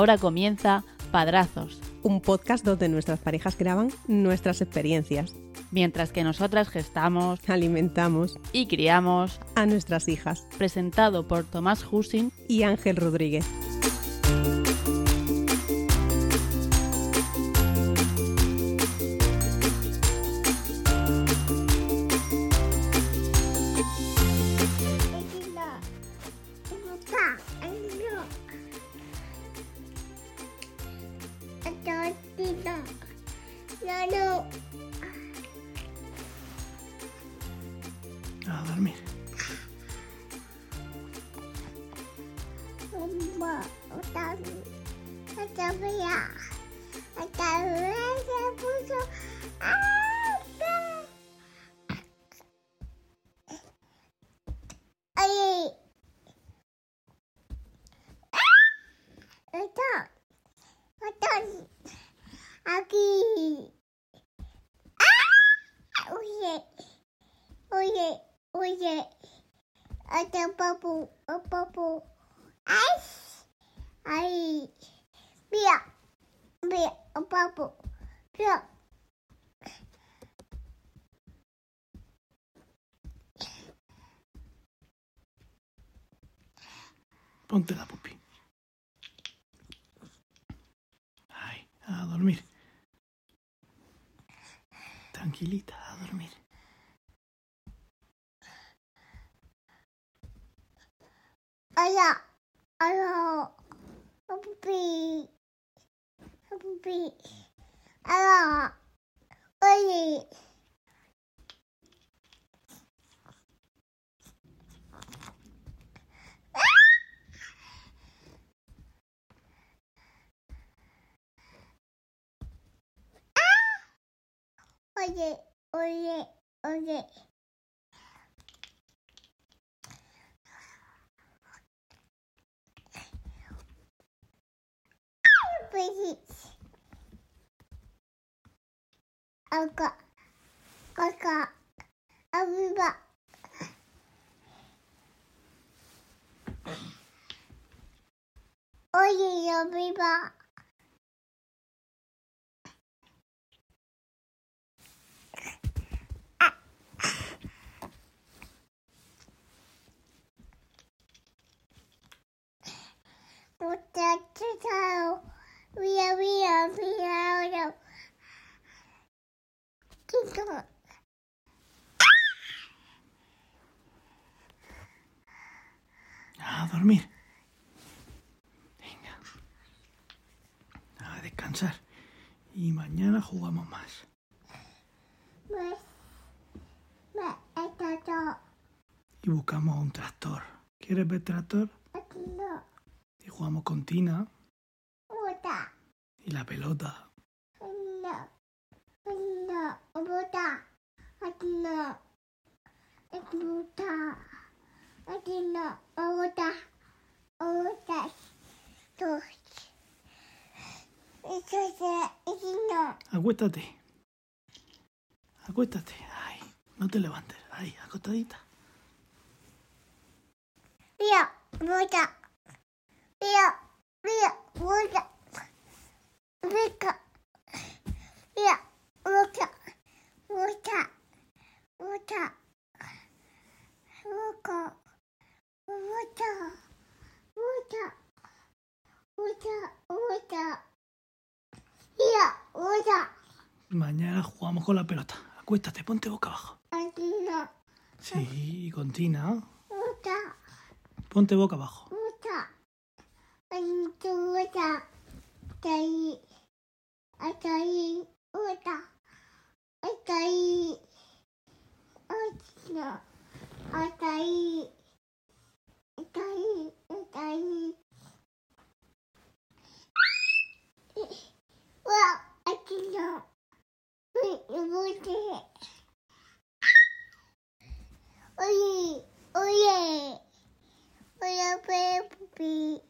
Ahora comienza Padrazos, un podcast donde nuestras parejas graban nuestras experiencias, mientras que nosotras gestamos alimentamos y criamos, a nuestras hijas. presentado por Tomás Husin. Y Ángel Rodríguez. おいでおいで。あかあかあぶばおいあぶば。Muchacho, mira, mira, mira, mira. A dormir. Venga. A descansar. Y mañana jugamos más. Está todo. Y buscamos un tractor. ¿Quieres ver tractor? Aquí no. Y jugamos con Tina. Y la pelota. Acuéstate. Acuéstate. Ay, no te levantes. Ay, acostadita. Mira, Mañana jugamos con la pelota. Acuéstate, ponte boca abajo. Sí, con Tina. Ponte boca abajo. こいにちは。たい、あたい、うた、あたい、おちの、あたい、あたい、あたい。わ、あちの、う、うぼて。おい、おい、おやべぷぴ。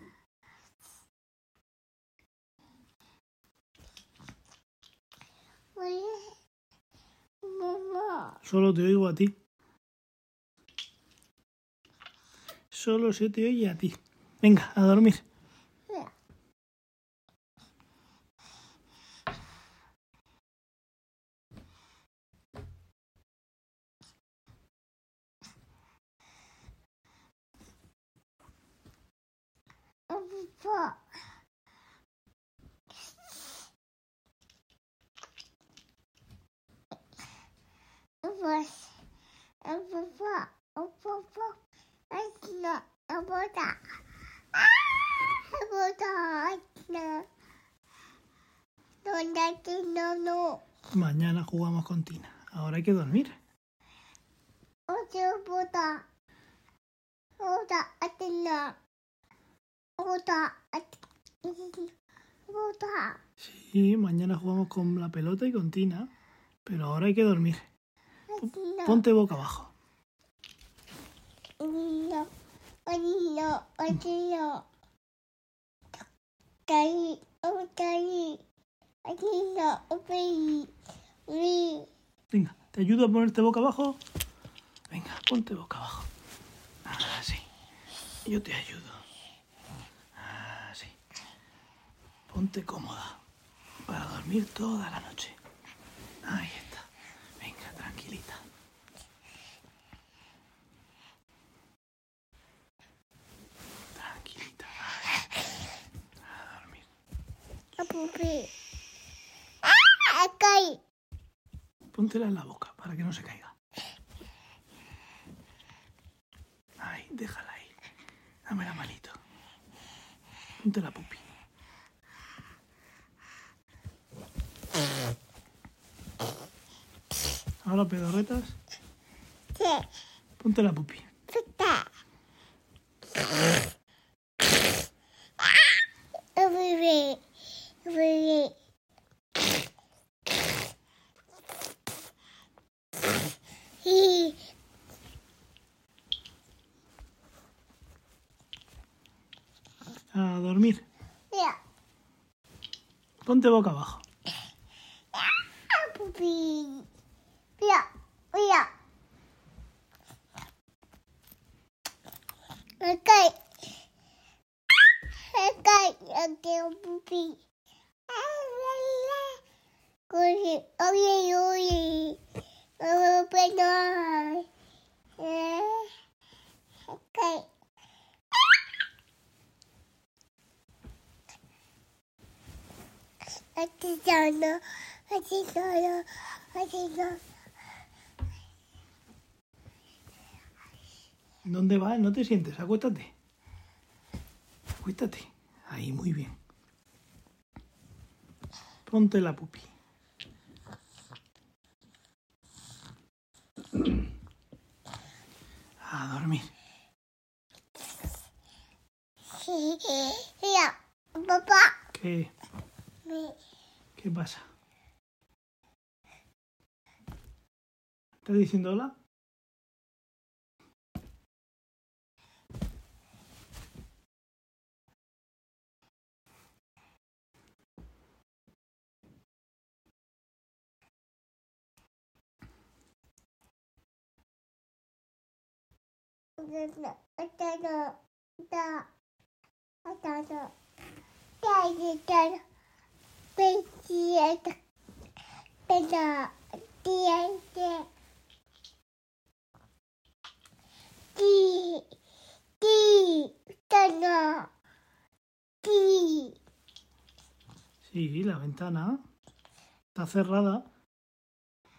Solo te oigo a ti. Solo se te oye a ti. Venga, a dormir. Papá. Pues, papá, papá, es no, papá. Papá, no. ¿Dónde no, no? Mañana jugamos con Tina. Ahora hay que dormir. Sí, mañana jugamos con la pelota y con Tina. Pero ahora hay que dormir. Ponte boca abajo. Venga, ¿te ayudo a ponerte boca abajo? Venga, ponte boca abajo. Así. Yo te ayudo. Así. Ponte cómoda para dormir toda la noche. Ahí está. Venga, tranquilita. Tranquilita. Ahí. A dormir. Pupi. Ah, caí. Póntela en la boca para que no se caiga. Ahí, déjala ahí. Dame la manito. Ponte la pupi. Ahora pedorretas. Sí. Ponte la pupi. Puta. Bebé. Sí. A dormir. Mira. Ponte boca abajo. Pupi. Mira. Mira. Ok. Ok. Ok, pupi. Oye, oye, oye. Eh, Ok. Aquí solo, aquí solo, aquí solo. ¿Dónde vas? No te sientes. Acuéstate. Acuéstate. Ahí, muy bien. Ponte la pupi. A dormir. Mira, papá. ¿Qué? ¿Qué pasa? ¿Estás diciendo hola? Sí, la ventana está cerrada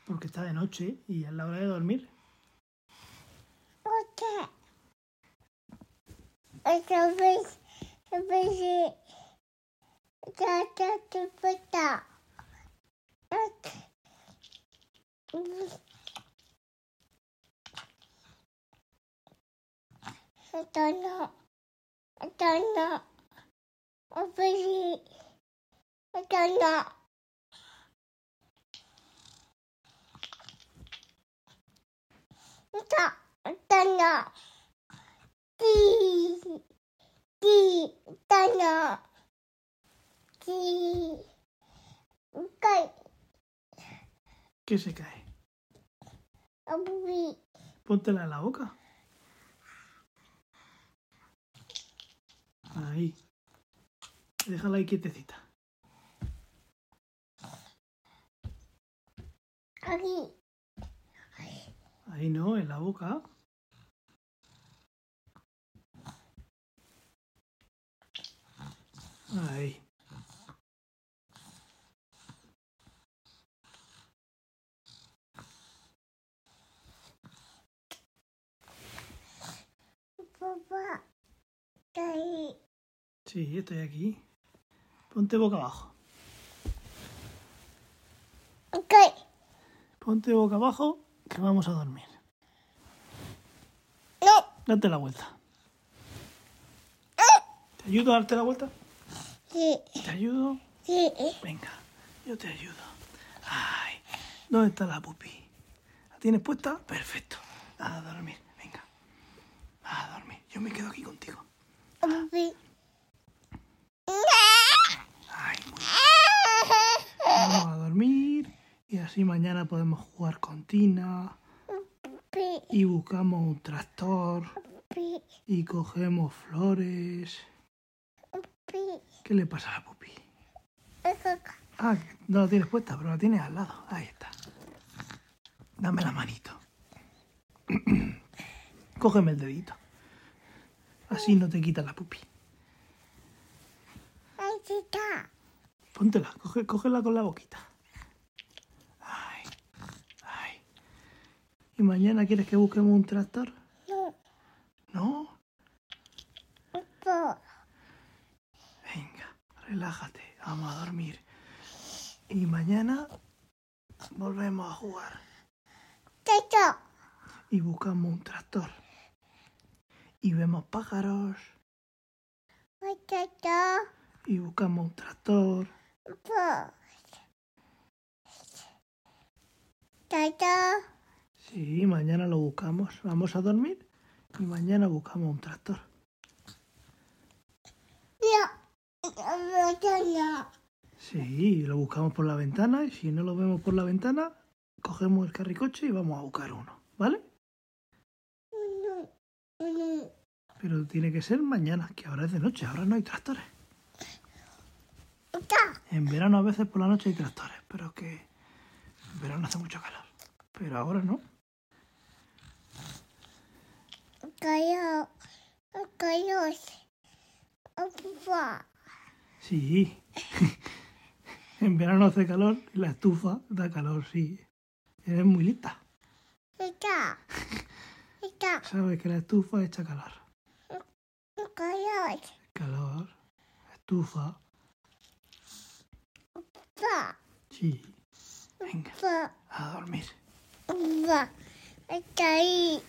porque está de noche y es la hora de dormir. otra. Otra vez, a veces, ya, ya, te peta. Atana, atana, a veces, Tano. Cae. ¿Qué se cae? Póntela en la boca. Ahí. Déjala ahí quietecita. Aquí. Ahí no, en la boca. Ahí. Papá. Cae. Sí, estoy aquí. Ponte boca abajo. Cae. Ponte boca abajo que vamos a dormir. No. Date la vuelta. ¿Te ayudo a darte la vuelta? Sí. ¿Te ayudo? Sí. Venga, yo te ayudo. Ay, ¿dónde está la pupi? ¿La tienes puesta? Perfecto. A dormir, venga. A dormir. Yo me quedo aquí contigo. Abubi. Ay, muy bien. Vamos a dormir y así mañana podemos jugar con Tina y buscamos un tractor y cogemos flores. ¿Qué le pasa a la pupi? Ah, no la tienes puesta, pero la tienes al lado. Ahí está. Dame la manito. Cógeme el dedito. Así no te quita la pupi. Ahí está. Póntela, coge, cógela con la boquita. Ay, ay. ¿Y mañana quieres que busquemos un tractor? No. No. Relájate. Vamos a dormir. Y mañana volvemos a jugar. Tata. Y buscamos un tractor. Y vemos pájaros. Tata. Y buscamos un tractor. Tata. Sí, mañana lo buscamos. Vamos a dormir y mañana buscamos un tractor. No. Sí, lo buscamos por la ventana y si no lo vemos por la ventana, cogemos el carricoche y vamos a buscar uno, ¿vale? Pero tiene que ser mañana, que ahora es de noche, ahora no hay tractores. En verano a veces por la noche hay tractores, pero que en verano hace mucho calor. Pero ahora no. Sí. en verano hace calor y la estufa da calor, sí. Eres muy lista. Tata. Tata. Sabes que la estufa echa calor. Cayó. Calor, estufa, sí. Venga, a dormir. Está ahí.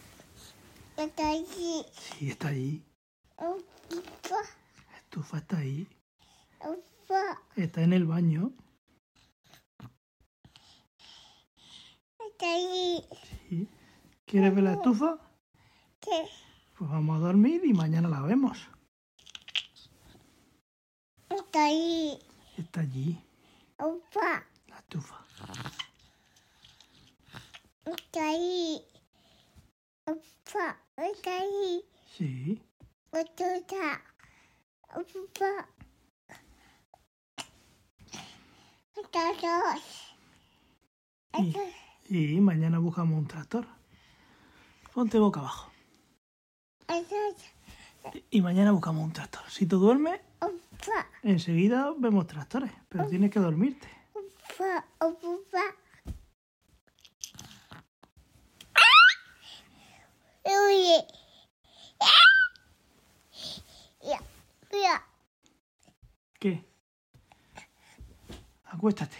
Está ahí. Sí, está. La estufa está ahí. Está en el baño. Está ahí. Sí. ¿Quieres ver la estufa? ¿Qué? Pues vamos a dormir y mañana la vemos. Está ahí. Está allí, Papá. la estufa. Está ahí. Papá. Está ahí. Sí. Papá. Papá. Está dos. Y, mañana buscamos un tractor. Ponte boca abajo. Y mañana buscamos un tractor. Si tú duermes, enseguida vemos tractores. Pero tienes que dormirte. ¿Qué? Acuéstate.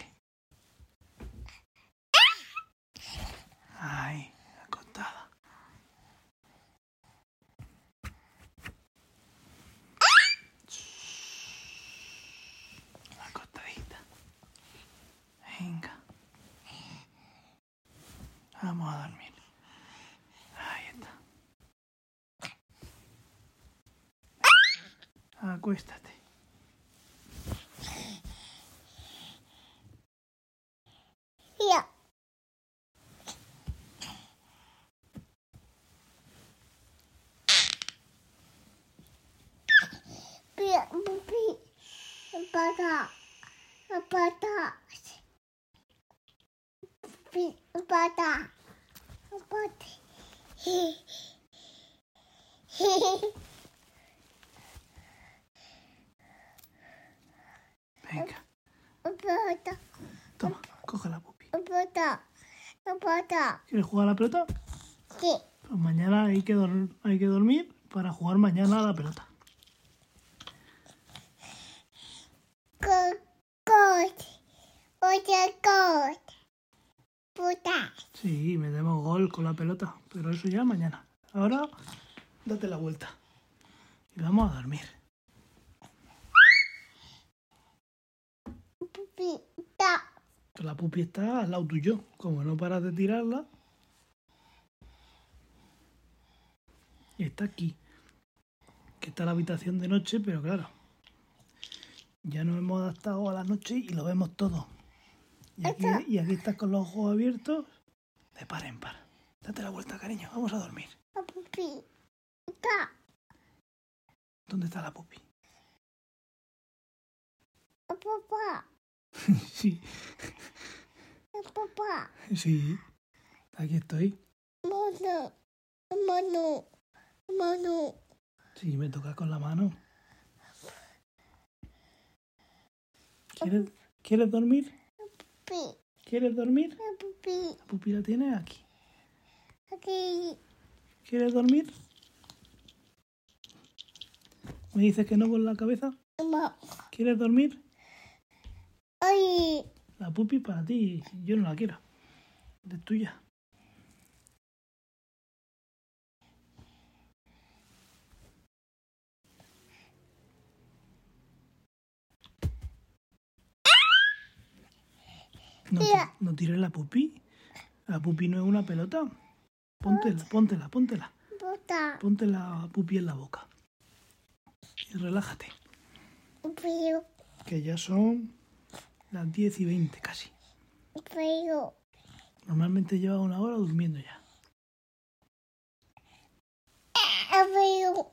Ay, acostada. Acostadita. Venga. Vamos a dormir. Ahí está. Acuéstate. Ya. Pia, pupi, pata, pata, pupi, pata, pata. Venga, Pata, toma, coge la pata. ¿Quieres jugar a la pelota? Sí. Pues mañana hay que, dor- hay que dormir para jugar mañana a la pelota. Good, good. Oye, good. Puta. Sí, metemos gol con la pelota, pero eso ya mañana. Ahora, date la vuelta. Y vamos a dormir. Pupita. La pupi está al lado tuyo. Como no paras de tirarla. Está aquí. Que está la habitación de noche, pero claro. Ya nos hemos adaptado a la noche y lo vemos todo. Y aquí, y aquí estás con los ojos abiertos de par en par. Date la vuelta, cariño. Vamos a dormir. Pupita. ¿Dónde está la pupi? Papá. Sí, Papá. sí. Aquí estoy. Mono. Mono. Mono. Sí, me toca con la mano. ¿Quieres, ¿Quieres dormir? Pi. ¿Quieres dormir? Pupi. La pupi la tienes aquí. Aquí. ¿Quieres dormir? ¿Me dices que no con la cabeza? Ma. ¿Quieres dormir? Ay. La pupi para ti. Yo no la quiero. Es tuya. No, no tires la pupi. La pupi no es una pelota. Póntela, póntela, póntela. Ponte la pupi en la boca. Y relájate. Que ya son las 10 y 20 casi. Pero. Normalmente lleva una hora durmiendo ya. Pero.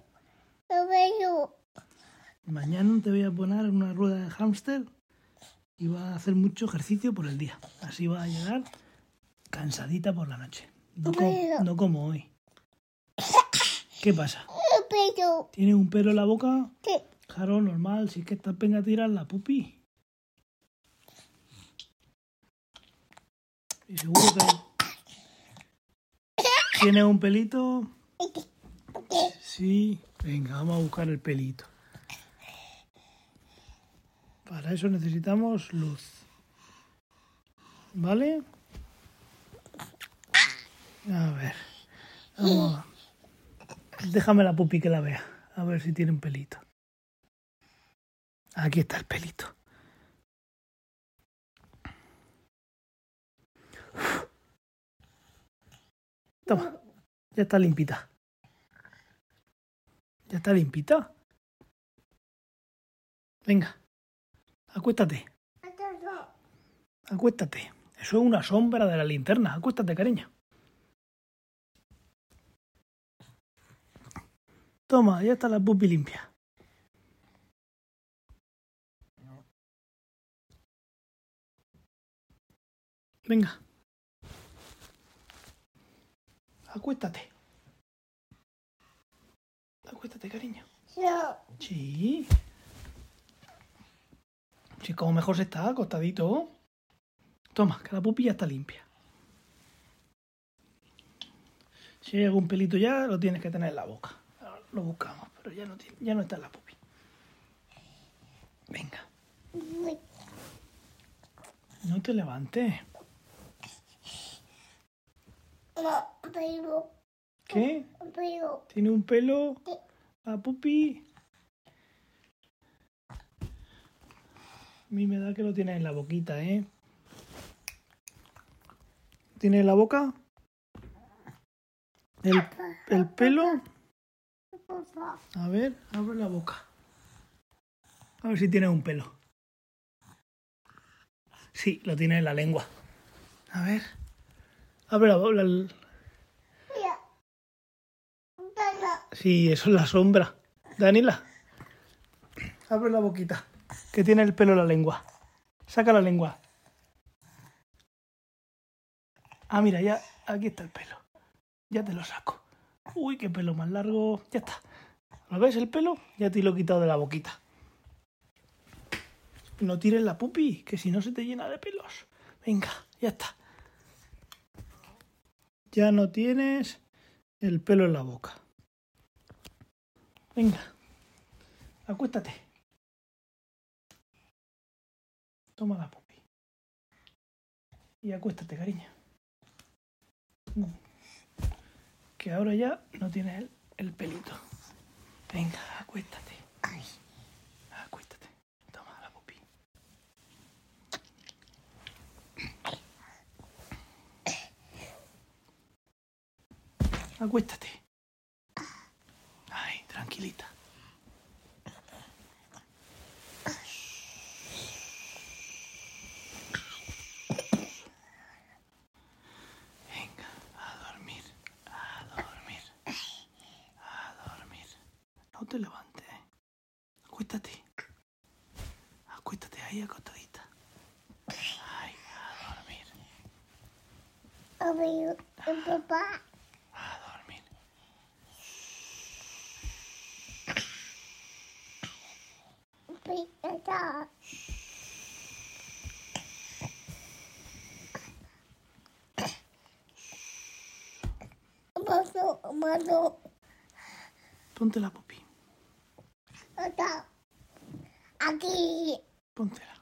Pero. Mañana te voy a poner una rueda de hámster y vas a hacer mucho ejercicio por el día. Así vas a llegar cansadita por la noche. No, como hoy. ¿Qué pasa? Pero. ¿Tienes un pelo en la boca? Sí. Claro, normal. Si es que estás venga a tirar la pupi. Y. ¿Tienes un pelito? Sí. Venga, vamos a buscar el pelito. Para eso necesitamos luz. ¿Vale? A ver. Vamos. Déjame la pupi que la vea. A ver si tiene un pelito. Aquí está el pelito. Toma. Ya está limpita. Ya está limpita. Venga. Acuéstate. Acuéstate. Eso es una sombra de la linterna. Acuéstate, cariño. Toma, ya está la pupi limpia. Venga. Acuéstate. Acuéstate, cariño. No. Sí. Sí, como mejor se está, acostadito. Toma, que la pupi ya está limpia. Si hay algún pelito ya, lo tienes que tener en la boca. Ahora Lo buscamos, pero ya no, tiene- ya no está en la pupi. Venga, no te levantes. No. Pero. ¿Qué? ¿Tiene un pelo? La pupi. A mí me da que lo tienes en la boquita, ¿eh? ¿Tiene en la boca? ¿El, el pelo? A ver, abre la boca. A ver si tiene un pelo. Sí, lo tiene en la lengua. A ver. Abre la. Pelo. Sí, eso es la sombra. Daniela. Abre la boquita. Que tiene el pelo en la lengua. Saca la lengua. Ah, mira, ya aquí está el pelo. Ya te lo saco. Uy, qué pelo más largo. Ya está. ¿Lo ves el pelo? Ya te lo he quitado de la boquita. No tires la pupi, que si no se te llena de pelos. Venga, ya está. Ya no tienes el pelo en la boca. Venga, acuéstate. Toma la pupi. Y acuéstate, cariño. Mm. Que ahora ya no tienes el, el pelito. Venga. Acuéstate. Toma la pupi. Acuéstate. Ay, tranquilita. Venga, a dormir, a dormir, a dormir. No te levantes. ¿eh? Acuéstate. Acuéstate ahí acostadita. Ay, a dormir, Amigo. Papá. Ponte la pupi. aquí. Póntela.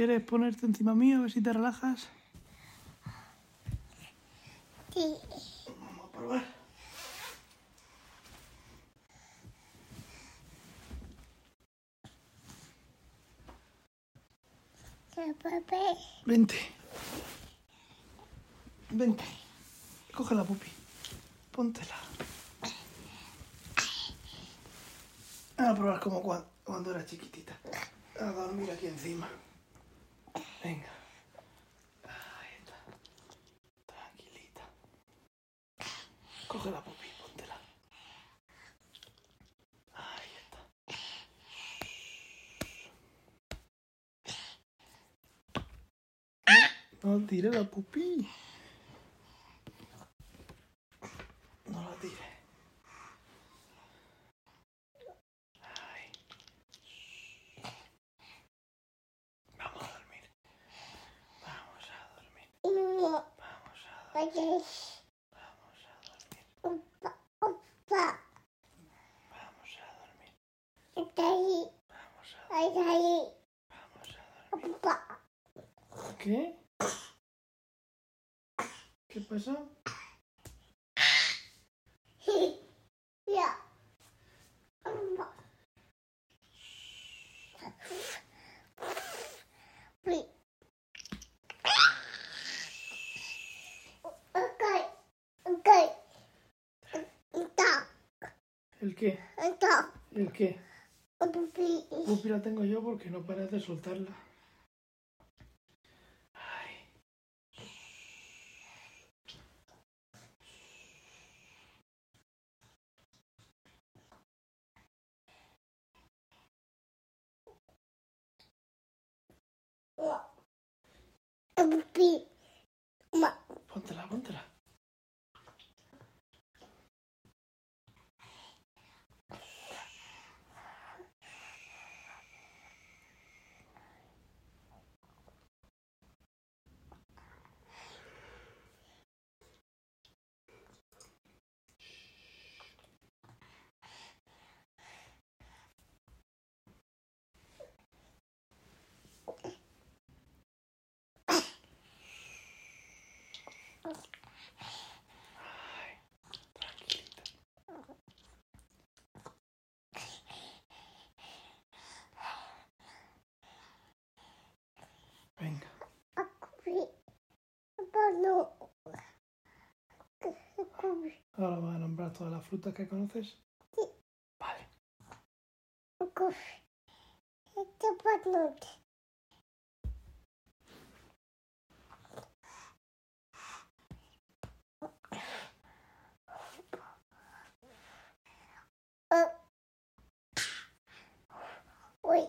¿Quieres ponerte encima mío a ver si te relajas? Sí. Vamos a probar. Vente. Vente. Coge la pupi. Póntela. A probar como cuando, cuando era chiquitita. A dormir aquí encima. Venga. Ahí está. Tranquilita. Coge la pupi, póntela. Ahí está. No tire la pupi. No la tire. Ay. Vamos a dormir. Vamos a dormir. No, Vamos a dormir. oye, Vamos a dormir. opa, opa, Vamos a dormir. está ahí, Vamos a está ahí, Vamos a dormir. opa. ¿Qué? Está, ¿El qué? ¿El qué? Pupi la tengo yo porque no paras de soltarla. cuando... Ahora vas a nombrar todas las frutas que conoces. Sí. Vale. Uy.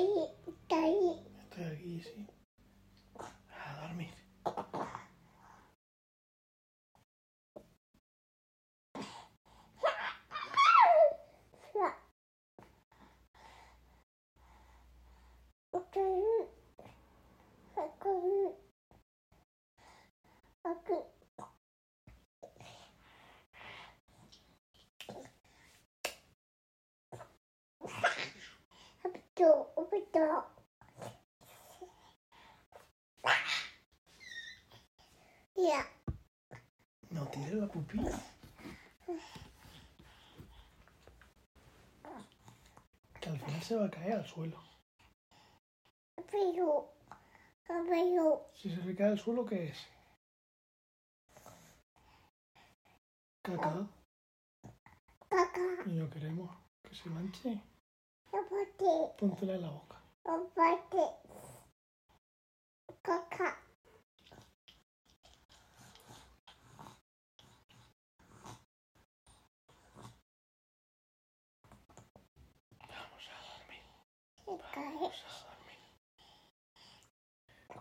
Caí, caí. Estoy aquí, sí. A dormir. Mira. Caí. Caí. Aquí. No tires la pupila. Que al final se va a caer al suelo. pero, pero, Si se le cae al suelo, ¿qué es? Caca. caca, Y no queremos que se manche. Póntela en la boca. caca. Vamos a dormir. Vamos a dormir.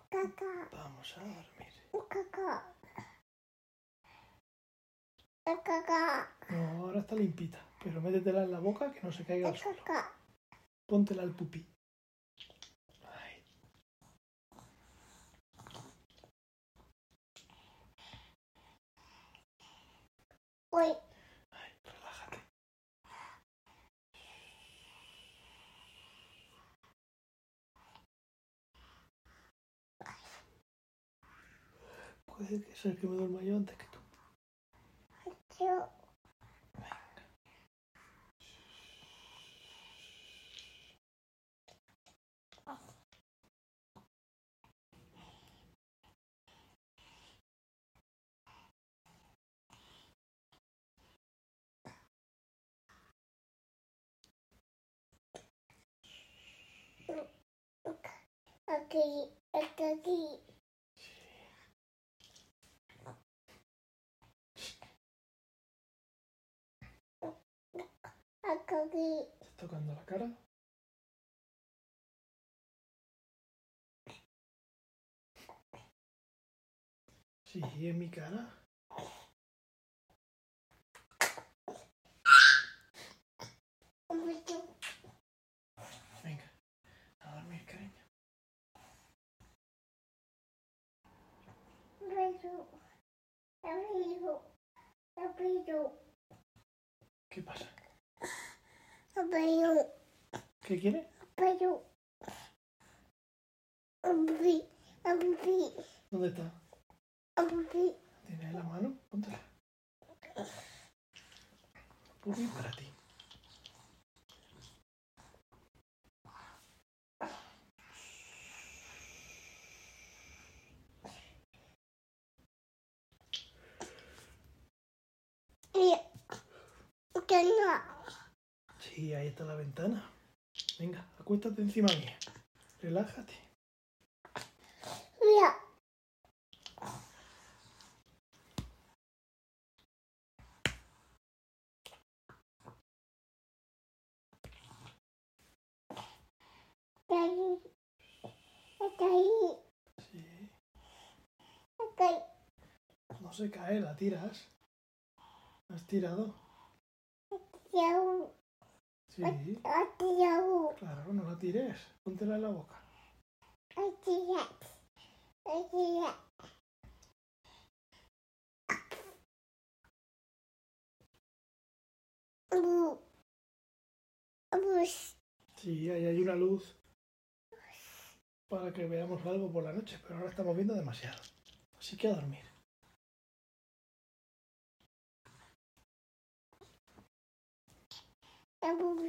caca, Vamos a dormir. caca. Caca, No, ahora está limpita. Pero métetela en la boca que no se caiga al suelo. Póntela al pupí. Ahí. Uy, Ay, relájate. Puede que ser que me duerma yo antes que tú. yo, aquí, aquí, aquí. Aquí, ¿Estás tocando la cara? Sí, en mi cara. un poquito. Venga, a dormir, cariño. Beso, abrigo, abrigo, ¿Qué pasa? ¿Qué quiere? ¿Dónde está? ¿Tienes en la mano? Póntela. Pupi para ti. Que no. Sí, ahí está la ventana. Venga, acuéstate encima mía. Relájate. Mira, está ahí, está ahí, Sí. está ahí. No se cae, la tiras. ¿Has tirado? Sí. Claro, no la tires. Póntela en la boca. Sí, ahí hay una luz para que veamos algo por la noche, pero ahora estamos viendo demasiado. Así que a dormir. 啊不不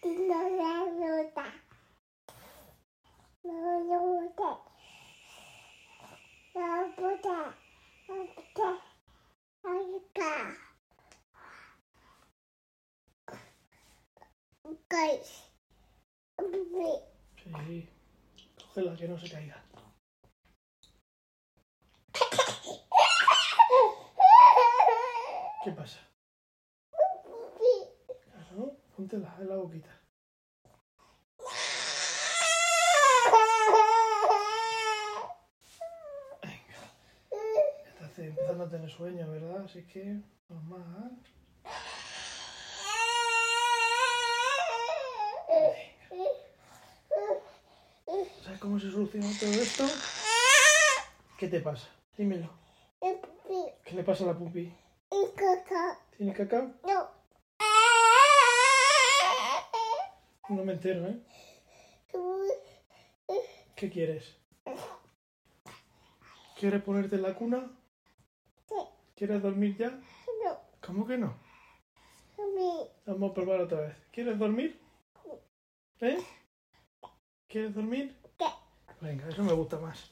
叮当当溜达妈妈要我不带妈不带 Sí. Cógela, que no se caiga. ¿Qué pasa? Claro, póntela en la boquita. Venga. Empezando a tener sueño, ¿verdad? Así que, normal. ¿Sabes cómo se soluciona todo esto? ¿Qué te pasa? Dímelo. ¿Qué le pasa a la pupi? ¿Tiene caca? No. No me entero, ¿eh? ¿Qué quieres? ¿Quieres ponerte en la cuna? ¿Quieres dormir ya? No. ¿Cómo que no? Bebé. Vamos a probar otra vez. ¿Quieres dormir? ¿Eh? ¿Quieres dormir? ¿Qué? Venga, eso me gusta más.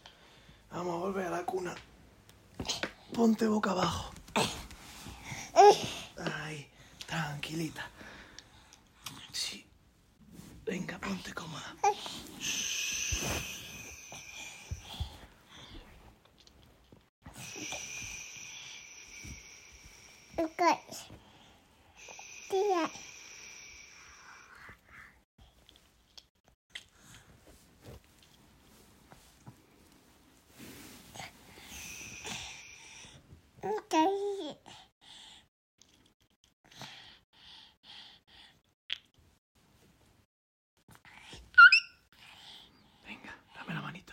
Vamos a volver a la cuna. Ponte boca abajo. Ahí, tranquilita. Sí. Venga, ponte cómoda. Ok. Tira. Ok. Venga, dame la manito.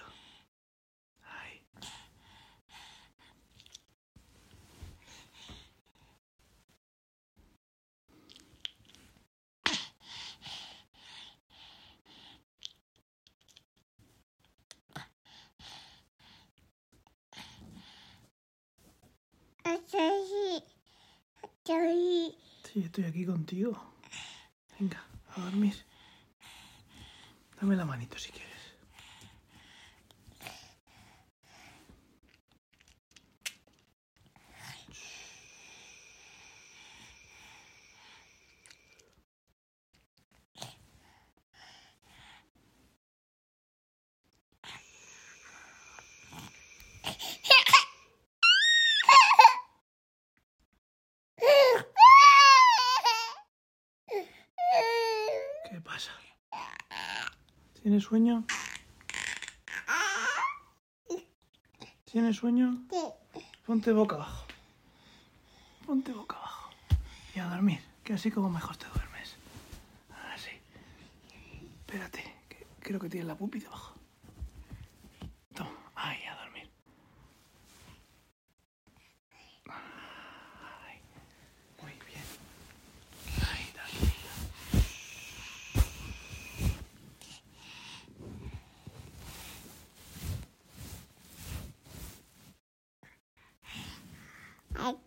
Ahí. Estoy. Estoy. Sí, estoy aquí contigo. Venga, a dormir. Dame la manito si quieres. ¿Qué pasa? ¿Tienes sueño? ¿Tienes sueño? Ponte boca abajo. Ponte boca abajo. Y a dormir, que así como mejor te duermes. Así. Espérate, que creo que tienes la pupi debajo.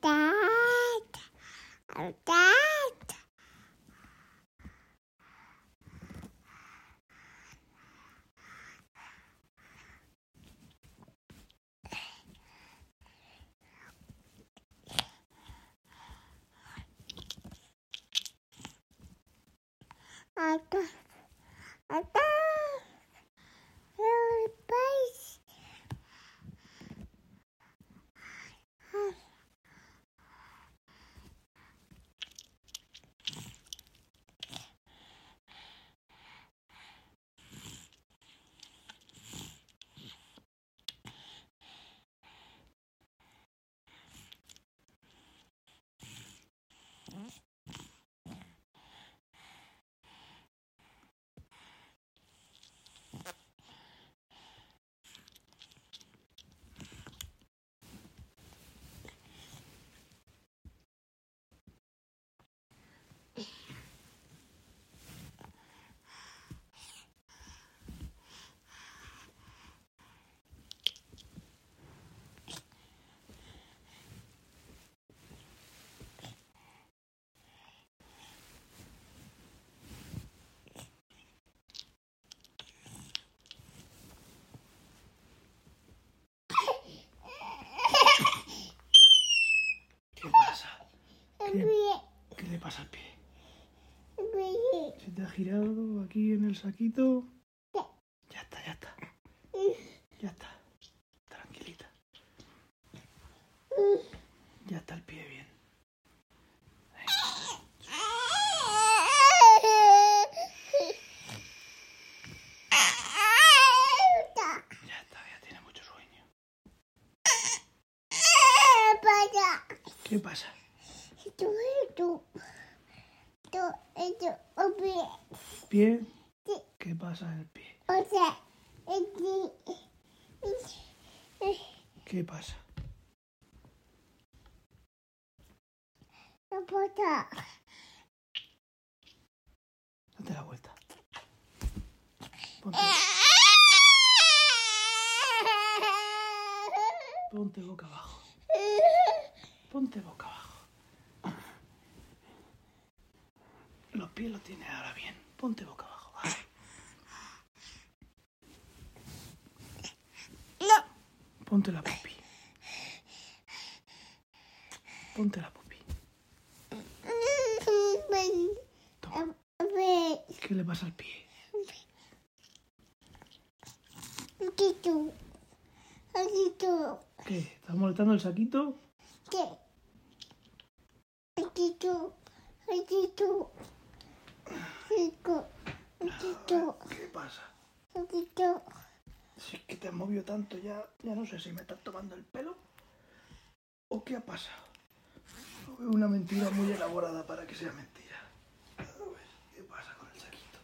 Dad. Dad. ¿Qué, qué le pasa al pie? ¿Se te ha girado aquí en el saquito? Ya está, ya está. Ya está. Tranquilita. Ya está el pie bien. Ya está, ya tiene mucho sueño. ¿Qué pasa? ¿Pie? ¿Qué pasa en el pie? ¿Qué pasa? Date la vuelta. Ponte, ponte boca abajo. Ponte boca abajo. Los pies los tienes ahora bien. Ponte boca abajo. vale. Ponte la pupi. Ponte la pupi. Toma. ¿Qué le pasa al pie? ¿Qué? ¿Estás molestando el saquito? ¿Qué pasa? Si es que te has movido tanto ya, ya no sé si me estás tomando el pelo o qué ha pasado. Una mentira muy elaborada para que sea mentira. A ver, ¿qué pasa con el saquito?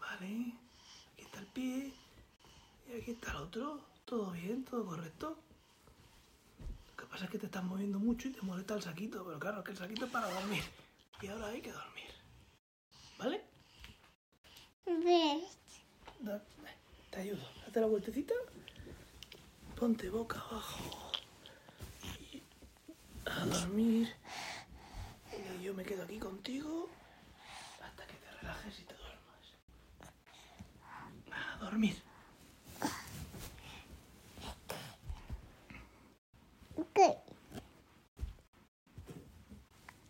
Vale, aquí está el pie y aquí está el otro. ¿Todo bien? ¿Todo correcto? Lo que pasa es que te estás moviendo mucho y te molesta el saquito, pero claro, es que el saquito es para dormir. Y ahora hay que dormir. ¿Vale? Te ayudo. Date la vueltecita. Ponte boca abajo. Y a dormir. Y yo me quedo aquí contigo hasta que te relajes y te duermas. A dormir. 个，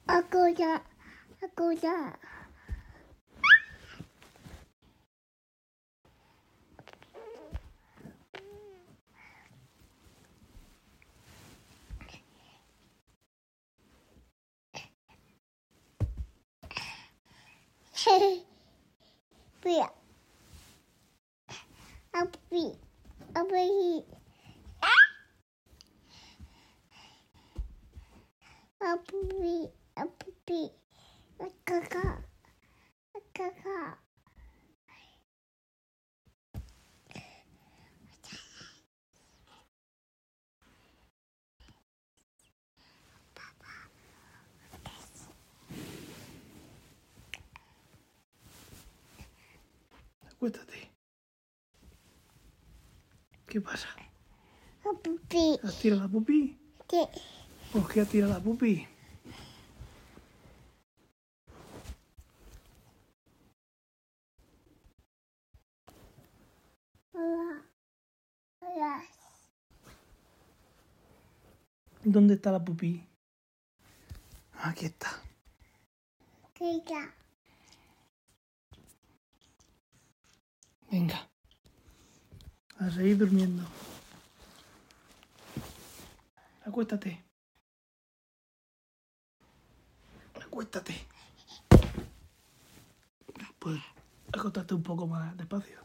阿哥家，阿哥家。嘿嘿，不要，阿不，阿不要。Acuda. Mira. Api, api. Api, api. Kaka, kaka. Acuéstate. ¿Qué pasa? Api, ¿Has tirado la pupi? que. ¿Por qué has tirado la pupi? ¿Dónde está la pupi? Aquí está. Venga. A seguir durmiendo. Acuéstate. Acuéstate. Pues acostarte un poco más despacio.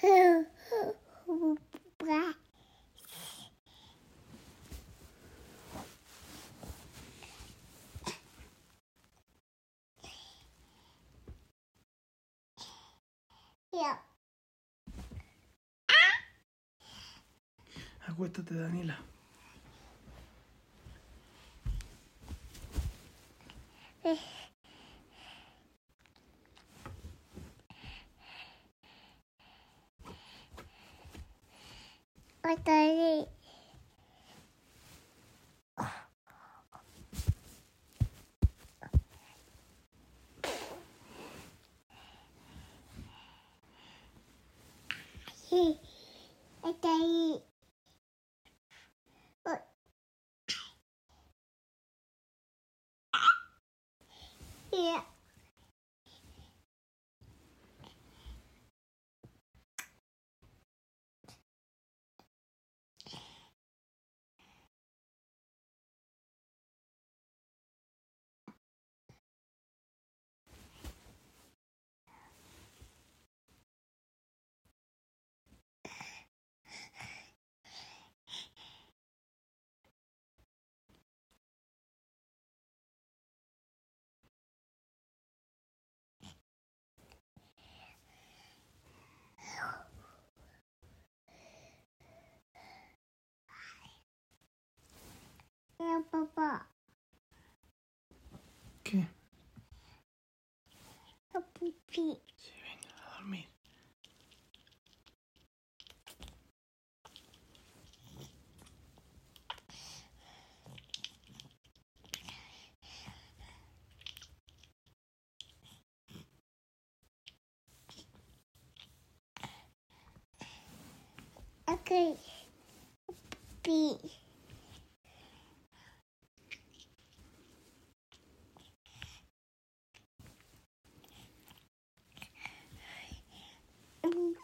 Acuéstate, Daniela. Otari. Sí. Está ahí. Oh. Yeah. Yeah, feet.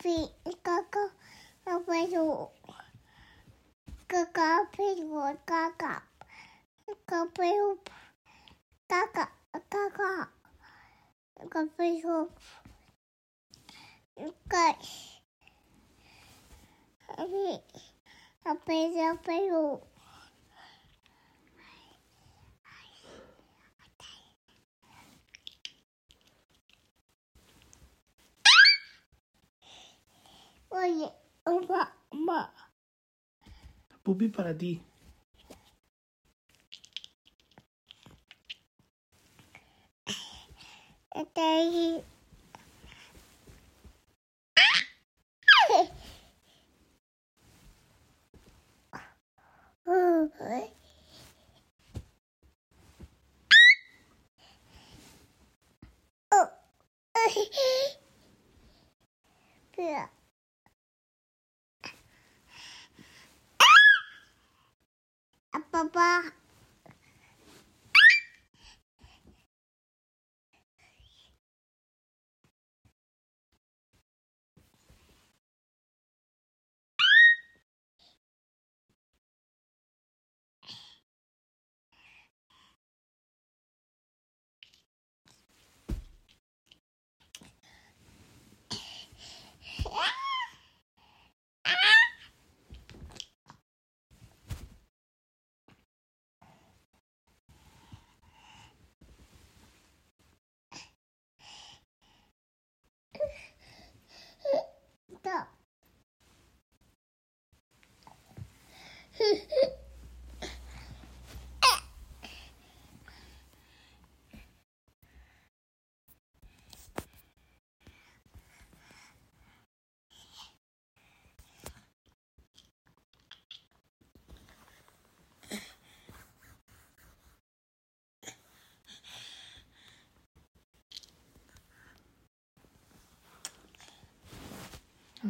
Pipí. Caca. Pero. Caca. Pero. Caca. Caca. Pero. Caca. Caca. Caca. Pero. Caca. Pero, pero. Oye, mamá, mamá. Pupi para ti. Está ahí. Oh. Mira. A papá.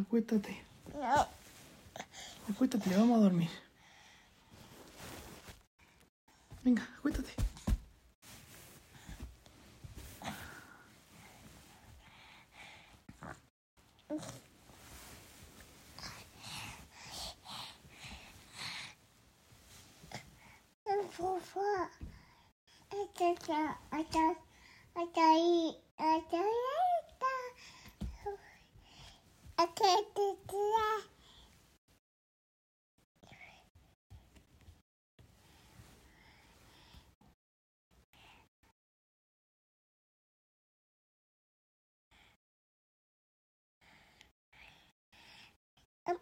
Acuéstate. No. Acuéstate, vamos a dormir. Venga, acuéstate. Papá. Está, está, está, está ahí. Está ahí. Está. Está, está, está.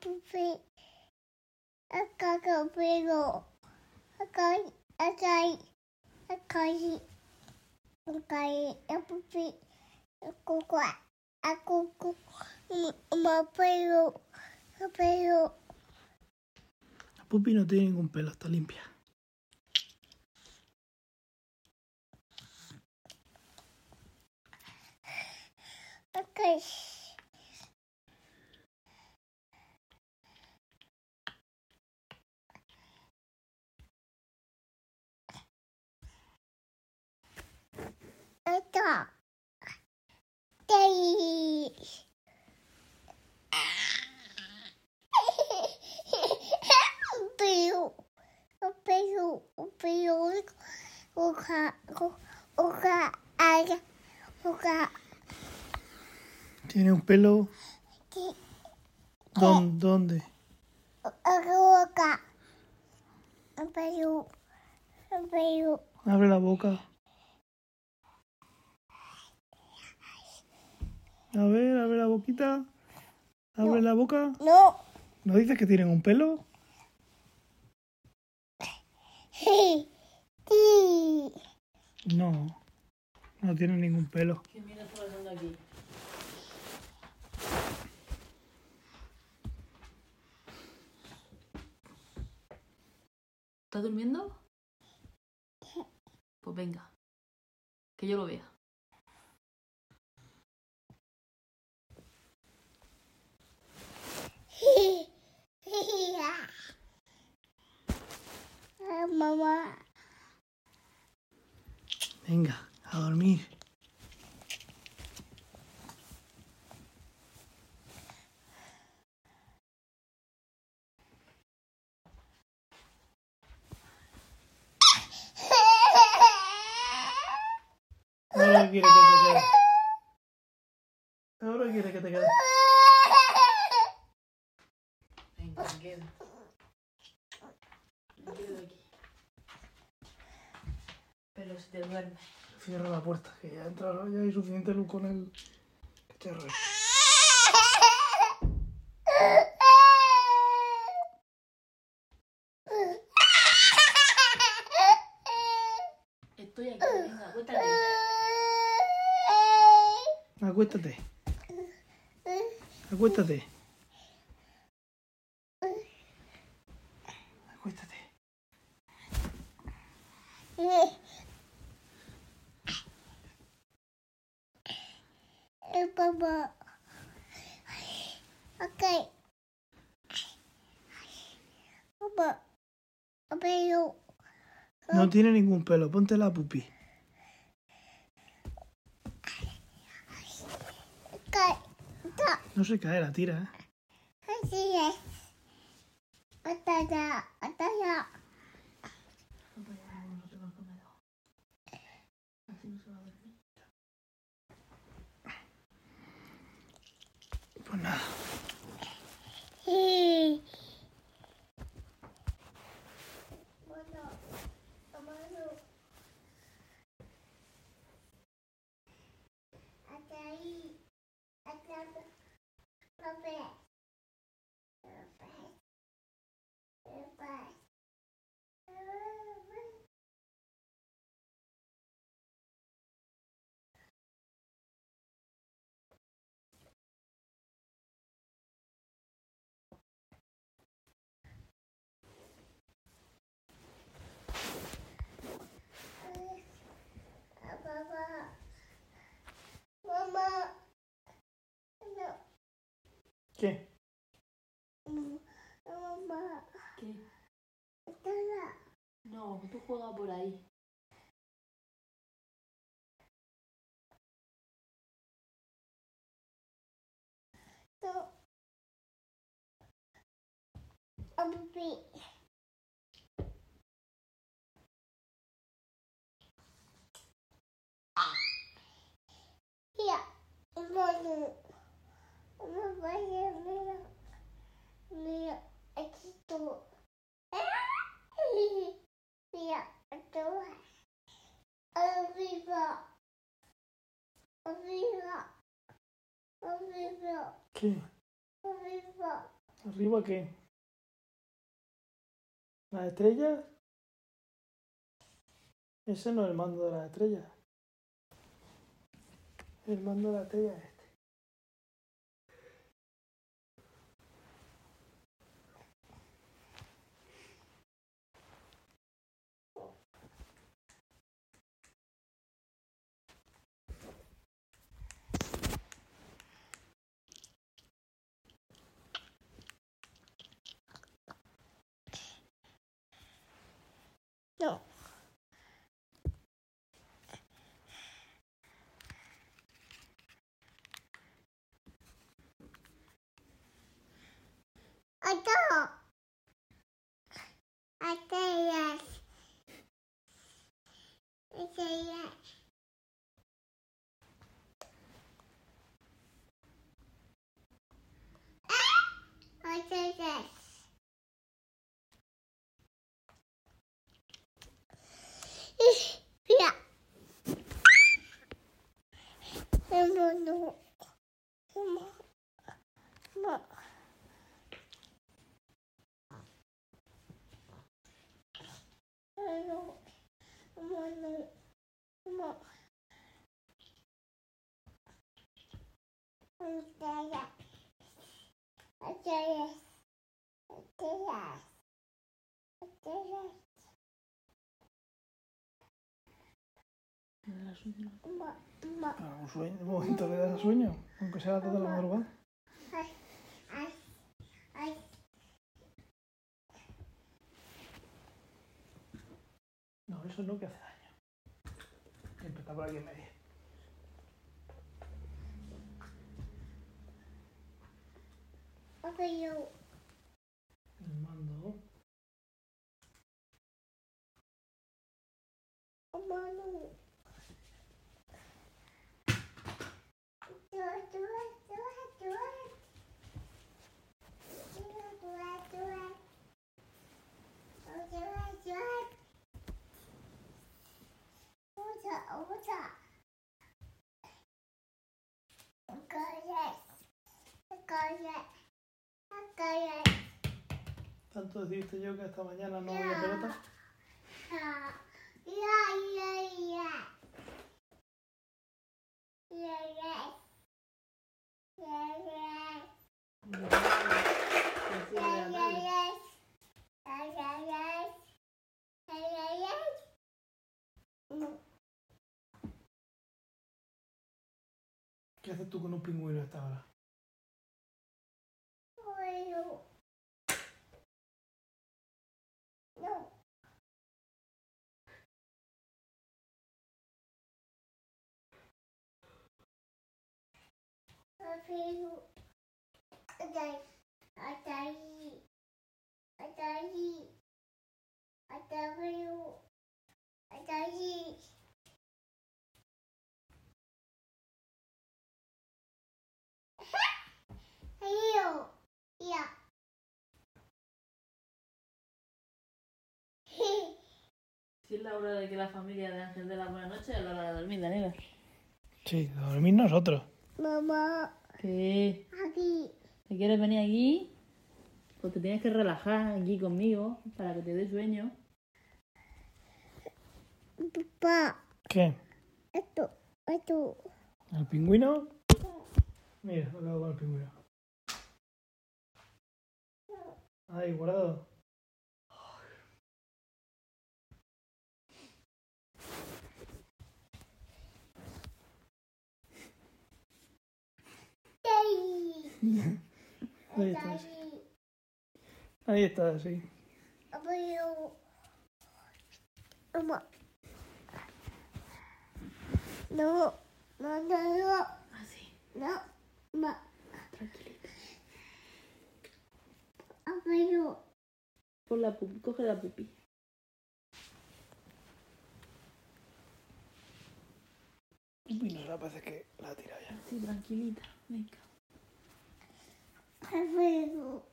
A puppy. A cockapoo. A guy. A guy. A guy. A guy. A puppy. A cuckoo. A cuckoo. Ma pelo. A pelo. La pupi no tiene ningún pelo, está limpia. Okay. Dei. Bill. Bill. Bill. Oka. Oka. Oka. Oka. Tiene un pelo. ¿Dónde? Bill. Bill. Abre la boca. A ver, abre la boquita. Abre la boca. No. ¿No dices que tienen un pelo? Sí. Sí. No. No tienen ningún pelo. ¿Qué pasando aquí? ¿Estás durmiendo? Pues venga. Que yo lo vea. Mamá. Venga, a dormir. Ahora quiere que te quede. Ahora quiere que te quede. Venga, me quedo. Me quedo aquí. Pero si te duermes. Cierra la puerta, que ya entra, ya hay suficiente luz con el cacharro. Estoy aquí, venga. Acuéstate. Acuéstate. Acuéstate. Eh, Papá. Ok. Papá. Pero. No tiene ningún pelo, ponte la pupi. No se cae, la tira, ¿eh? Así es. Hasta allá. Hasta allá. Pues nada. Okay. ¿Qué? Mamá. ¿Qué? No, tú juegas por ahí. No. ¿Qué? Arriba. ¿Arriba qué? ¿Las estrellas? Ese no es el mando de las estrellas. El mando de la estrella es este. No. no. Mamá. Mamá. No. Mamá, no. Mamá. Estrella. Estrellas. Estrellas. Estrellas. Mamá. Ah, un, sueño, un momento que da sueño, aunque sea toda la madrugada. Ay. Ay. Ay. No, eso no que hace daño. Siempre está por aquí en medio. El mando. Mamá, Tua, tua. Usa, usa. Corre. Corre. Corre. Tanto deciste yo que esta mañana no había pelota. Ah, yeah, yeah, yeah. No. ¿Qué haces tú con un pingüino a esta hora? Bueno. No. Pero, atay, atay. Ayo, ya. Si es la hora de que la familia de Ángel de la buena noche, es la hora de dormir, Daniela. Sí, de dormir nosotros. Mamá, ¿Qué? aquí. ¿Te quieres venir aquí? Pues te tienes que relajar aquí conmigo para que te dé sueño. Papá, ¿Qué? esto, esto. ¿El pingüino? Mira, lo hago con el pingüino. Ahí, guardado. Ahí. Está, sí. Ahí está, sí. Mamá. No, no, no, no. Así, No, ma. tranquilita. Abuelo. Pon la pupi, coge la pupi. Uy, no la parece que la ha tirado ya. Así, tranquilita. Venga, Abuelo.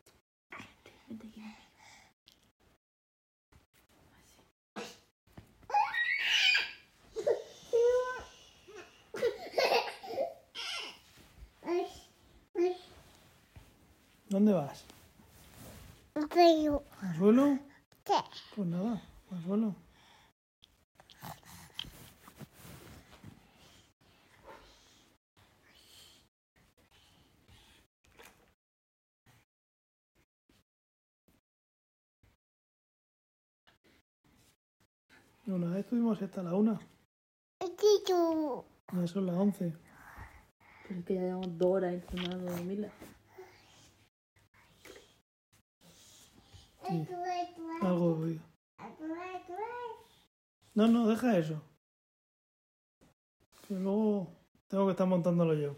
vente aquí. Así. Ay, ay. ¿Dónde vas? Abuelo. ¿Al suelo? ¿Qué? Pues nada, al suelo. Una vez estuvimos hasta la una, ya son las once. Pero es que ya llevamos dos horas intentando dormirla. Algo esto. No, no, deja eso. Que luego tengo que estar montándolo yo.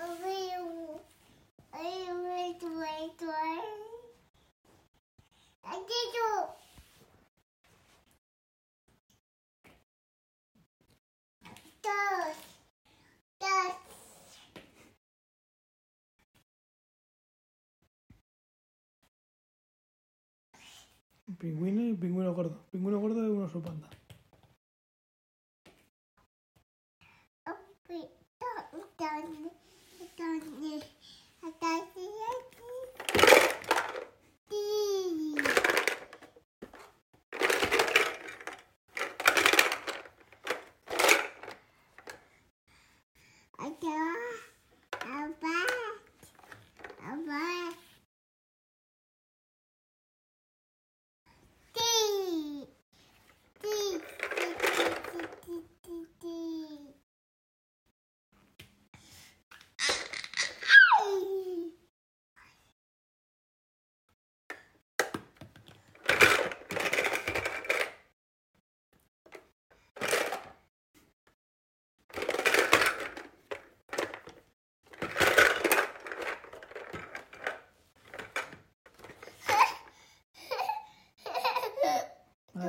Abuelo, esto, dos, dos. Pingüino y pingüino gordo. Pingüino gordo de un oso panda.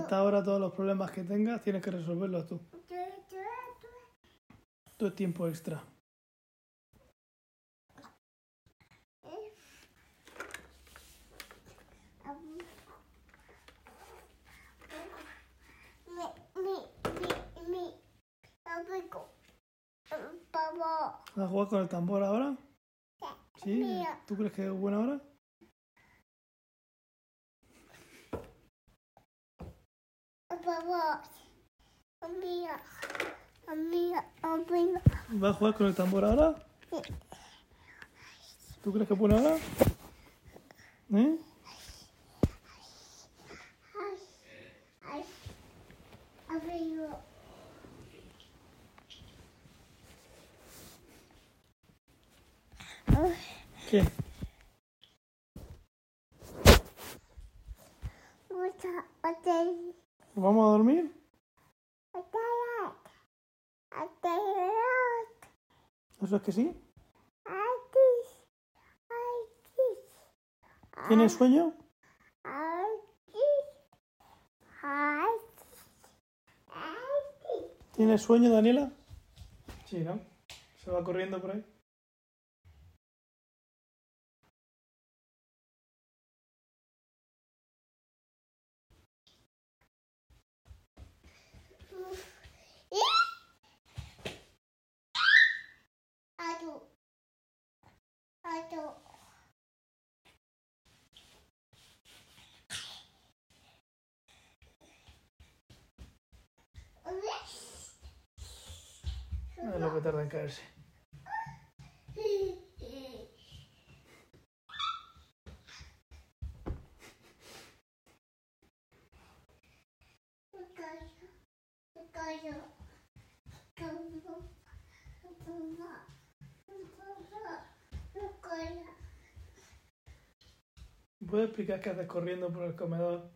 Esta hora todos los problemas que tengas tienes que resolverlos tú. Todo es tiempo extra. ¿Vas a jugar con el tambor ahora? ¿Sí? ¿Tú crees que es buena hora? ¿Vas a jugar con el tambor ahora? ¿Tú crees que es buena hora? ¿Eh? ¿Qué? ¿Vamos a dormir? ¿Eso es que sí? ¿Tienes sueño? ¿Tienes sueño, Daniela? Sí, ¿no? Se va corriendo por ahí. Adu. Es lo que tarda en caerse. ¿Puedes explicar qué haces corriendo por el comedor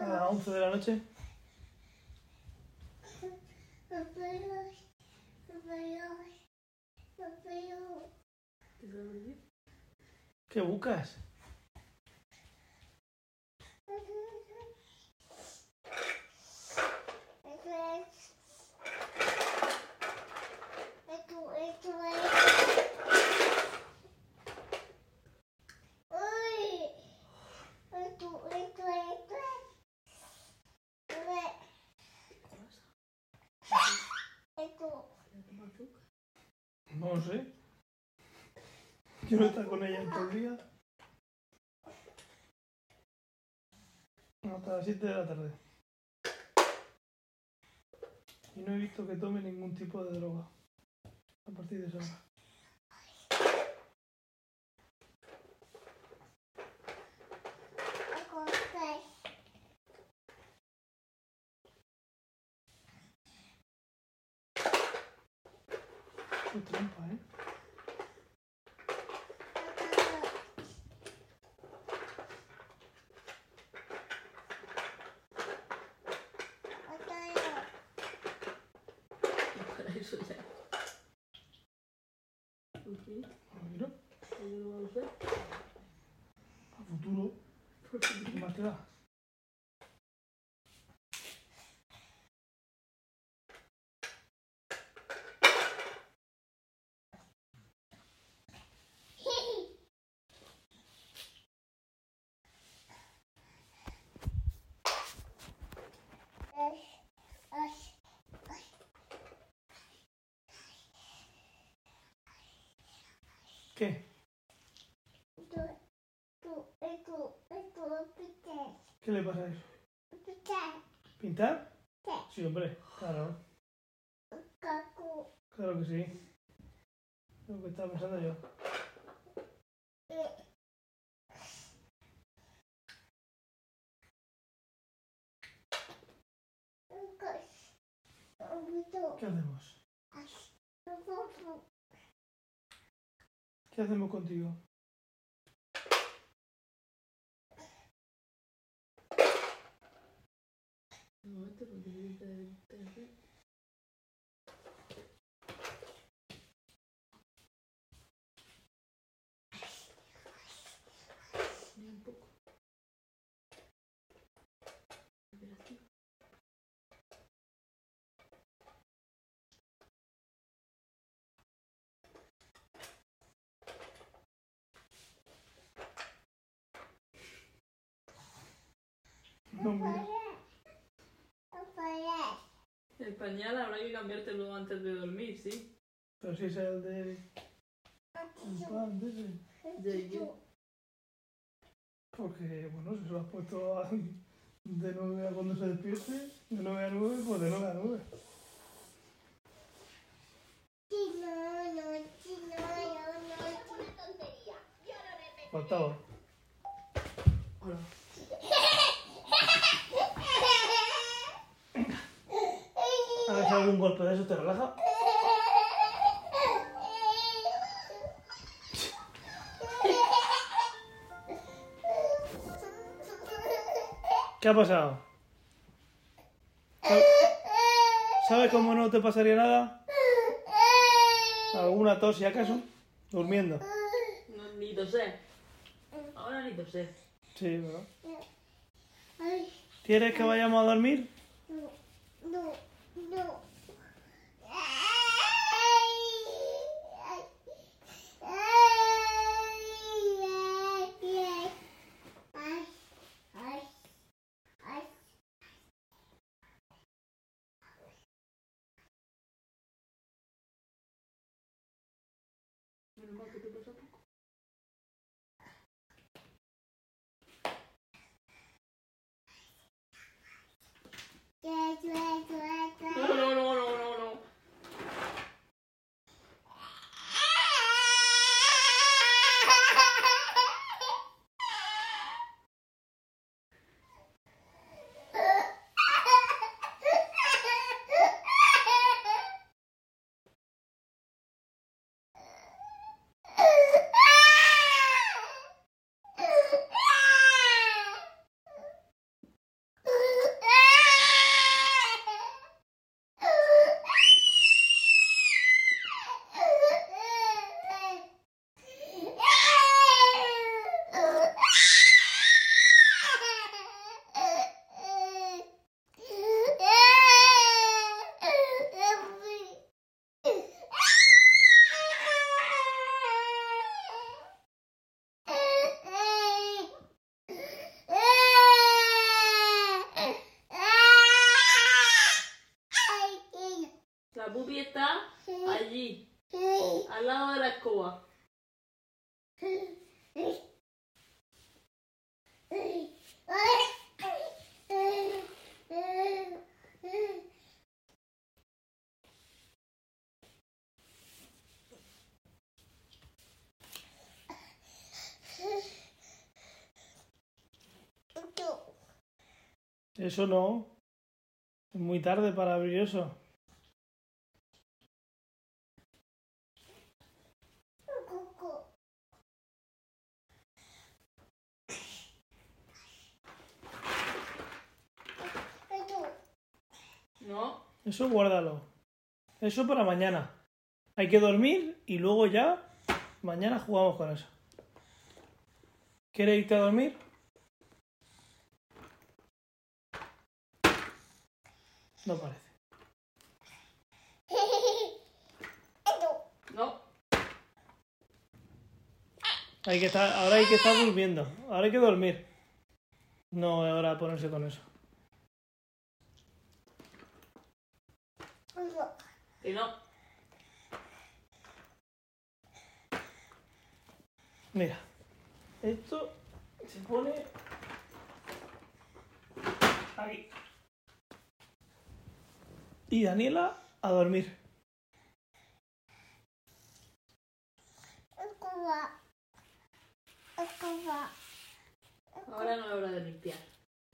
a las 11 de la noche? ¿Qué buscas? Esto, esto es. Uy. Esto, esto, esto es. Esto. No sé. Yo no he con ella todo el día. Hasta las 7 de la tarde. Y no he visto que tome ningún tipo de droga. A partir de esa hora. Acosté. Qué trampa, ¿eh? Para eso ya. ¿Por qué? Mira, ¿Yo lo voy a usar? a futuro. ¿Qué más te da? ¿Qué? ¿Qué le pasa a eso? pite, ¿Pintar? Sí. Hombre, claro. Claro que sí. Lo que estaba pensando yo. ¿Qué hacemos? ¿Qué hacemos contigo porque yo te- te- te- Mira un poco. Espera, tío. No, mira. El pañal habrá que cambiártelo antes de dormir, ¿sí? Pero si es el de... El pan, de ese. ¿De qué? Porque, bueno, si se lo has puesto a- de 9 a cuando se despierte, de 9 a 9, pues de 9 a 9. Faltaba. Hola. Si algún golpe de eso te relaja. ¿Qué ha pasado? ¿Sab- ¿Sabes cómo no te pasaría nada? ¿Alguna tos si acaso? Durmiendo. No, ni tosé. Ahora ni tosé. Sí, ¿verdad? ¿Quieres que vayamos a dormir? No, no. No. La pupi está allí, al lado de la escoba. Eso no. Es muy tarde para abrir eso. ¿No? Eso guárdalo. Eso para mañana. Hay que dormir y luego ya mañana jugamos con eso. ¿Quieres irte a dormir? No parece. No. Hay que estar, ahora hay que estar durmiendo. Ahora hay que dormir. No es hora de ponerse con eso. Que no. Mira, esto se pone aquí. Y Daniela a dormir. Escoba. Escoba. Ahora no es hora de limpiar.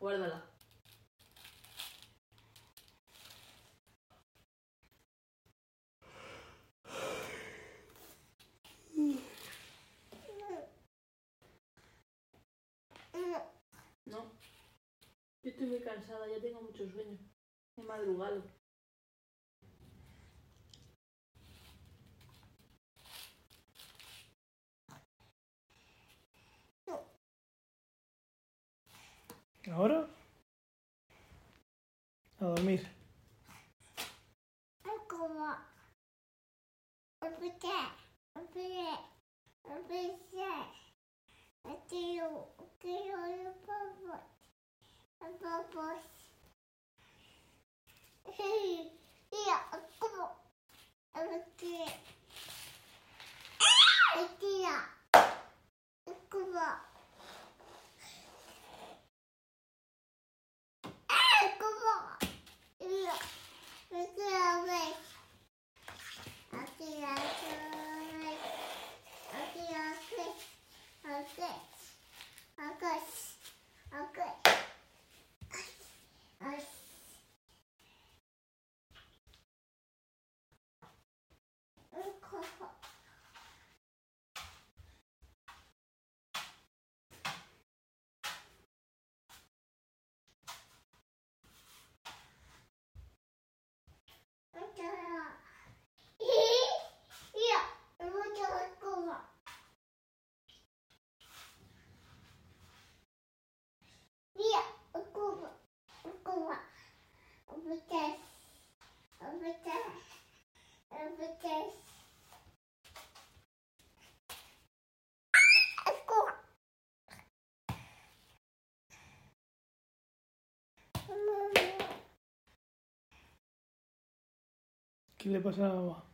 Guárdala. No. Yo estoy muy cansada, ya tengo mucho sueño. He madrugado. Ahora a dormir. Olvidé. Quiero, quiero papá. El papá. Mira, escoba. Olvidé. Tira. Escoba. Escoba. Mira. Otra vez. Aquí, otra vez. Aquí, aquí. Aquí. Aquí. Aquí. Aquí. Escoba. Otra. Mira, otra escoba. Mira, escoba. Escoba. Olvidé. Olvidé. Olvidé. Escoba. Mamá. ¿Qué le pasa a la mamá?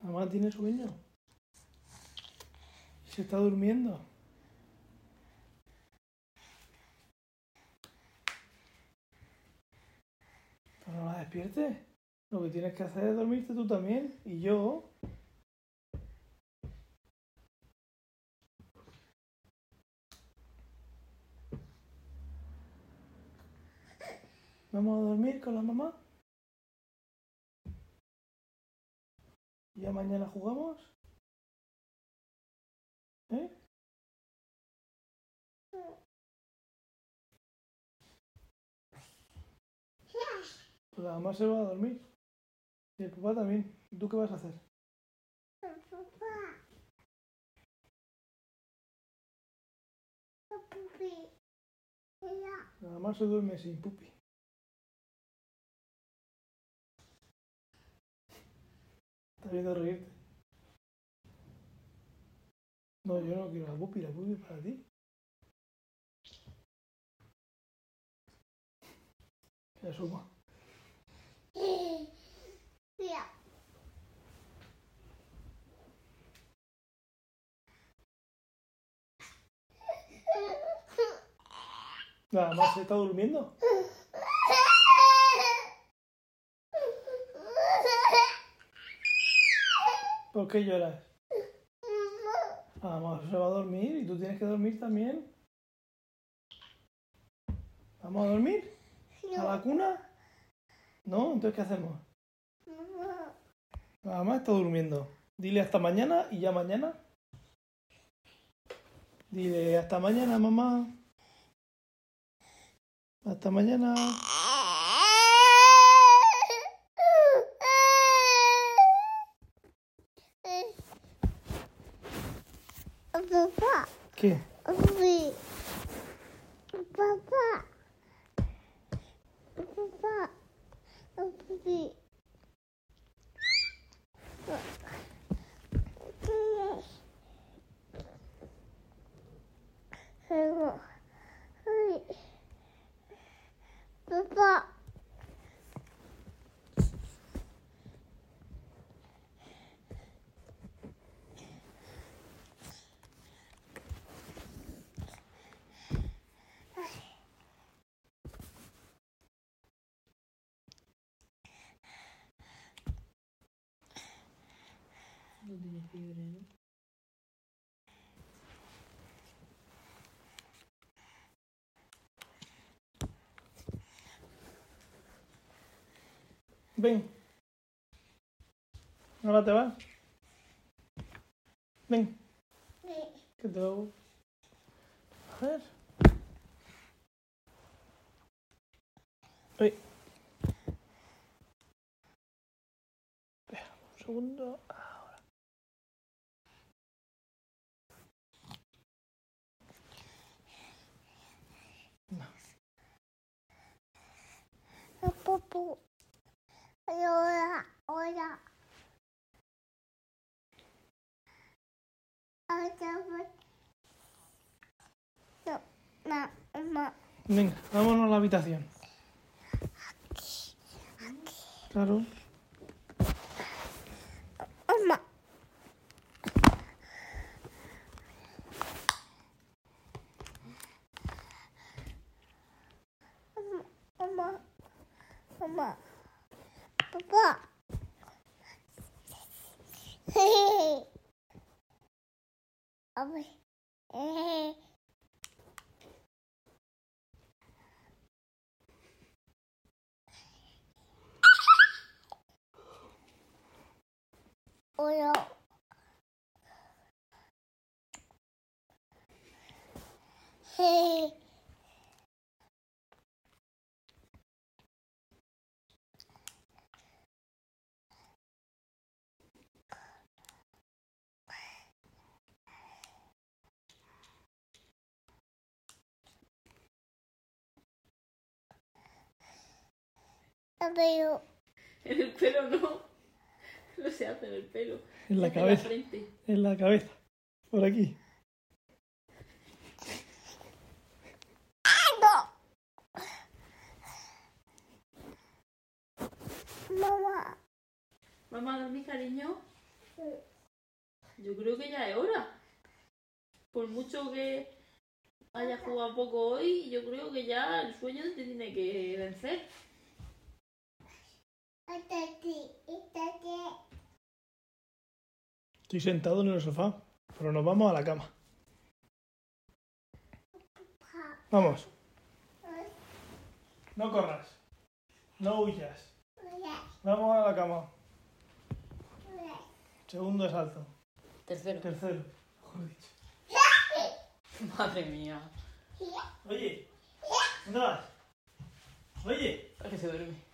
¿La mamá tiene sueño? ¿Se está durmiendo? Pero no la despiertes. Lo que tienes que hacer es dormirte tú también. Y yo. ¿Vamos a dormir con la mamá? ¿Ya mañana jugamos? ¿Eh? Pues la mamá se va a dormir. Y el papá también. ¿Y tú qué vas a hacer? Papá. La mamá se duerme sin pupi. Está viendo reírte. No, yo no quiero la pupi, la pupi es para ti. Se asoma. Mira. La mamá se está durmiendo. ¿Por qué lloras? Mamá se va a dormir y tú tienes que dormir también. ¿Vamos a dormir? ¿A la cuna? ¿No? Entonces, ¿qué hacemos? La mamá está durmiendo. Dile hasta mañana y ya mañana. Dile hasta mañana, mamá. Hasta mañana. Papá. ¿Qué? Papi. Papá. Papá. Papi. Papá. No tiene fiebre, ¿no? Ven. Ahora te vas. Ven. Que te lo... A ver. Uy. Un segundo. Ahora. No. Hola, hola. Venga, vámonos a la habitación. Claro. Mamá. Mamá. Mamá. 不过，嘿嘿，宝贝，嘿嘿。我要，嘿。Pero En el pelo no. No se hace en el pelo. En la cabeza. frente. En la cabeza. Por aquí. no. Mamá. Mamá, ¿dónde cariño? Yo creo que ya es hora. Por mucho que hayas jugado poco hoy, yo creo que ya el sueño te tiene que vencer. Hasta aquí, hasta aquí. Estoy sentado en el sofá. Pero nos vamos a la cama. Vamos. No corras. No huyas. Vamos a la cama. Segundo salto. Tercero. Tercero. Mejor dicho. Madre mía. Oye. ¿Dónde vas? Oye. Es que se duerme.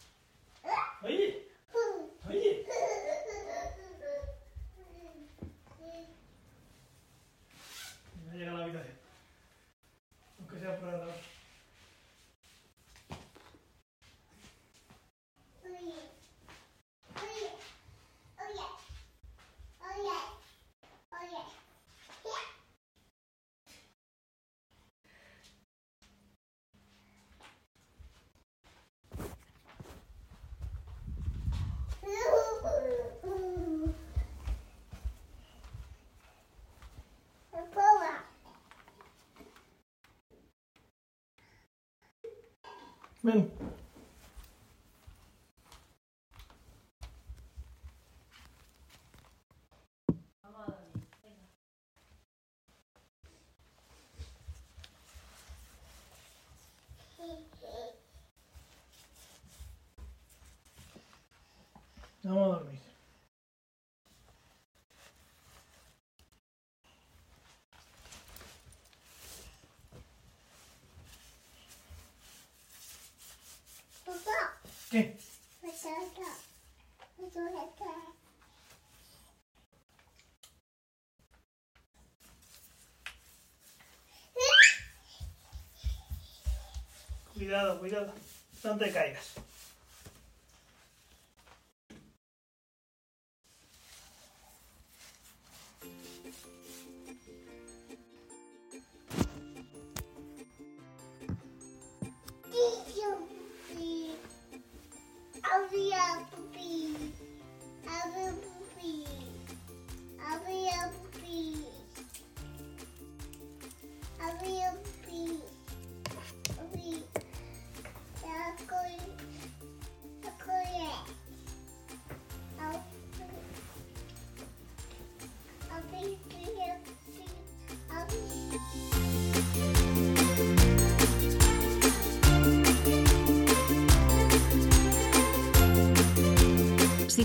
Oye. Oye. Ya llega a la habitación. Aunque sea por ahora. Oye, oye, oye, oye, oye. Papá. Ven. Vamos a dormir. Papá. ¿Qué? Cuidado, cuidado. No te caigas.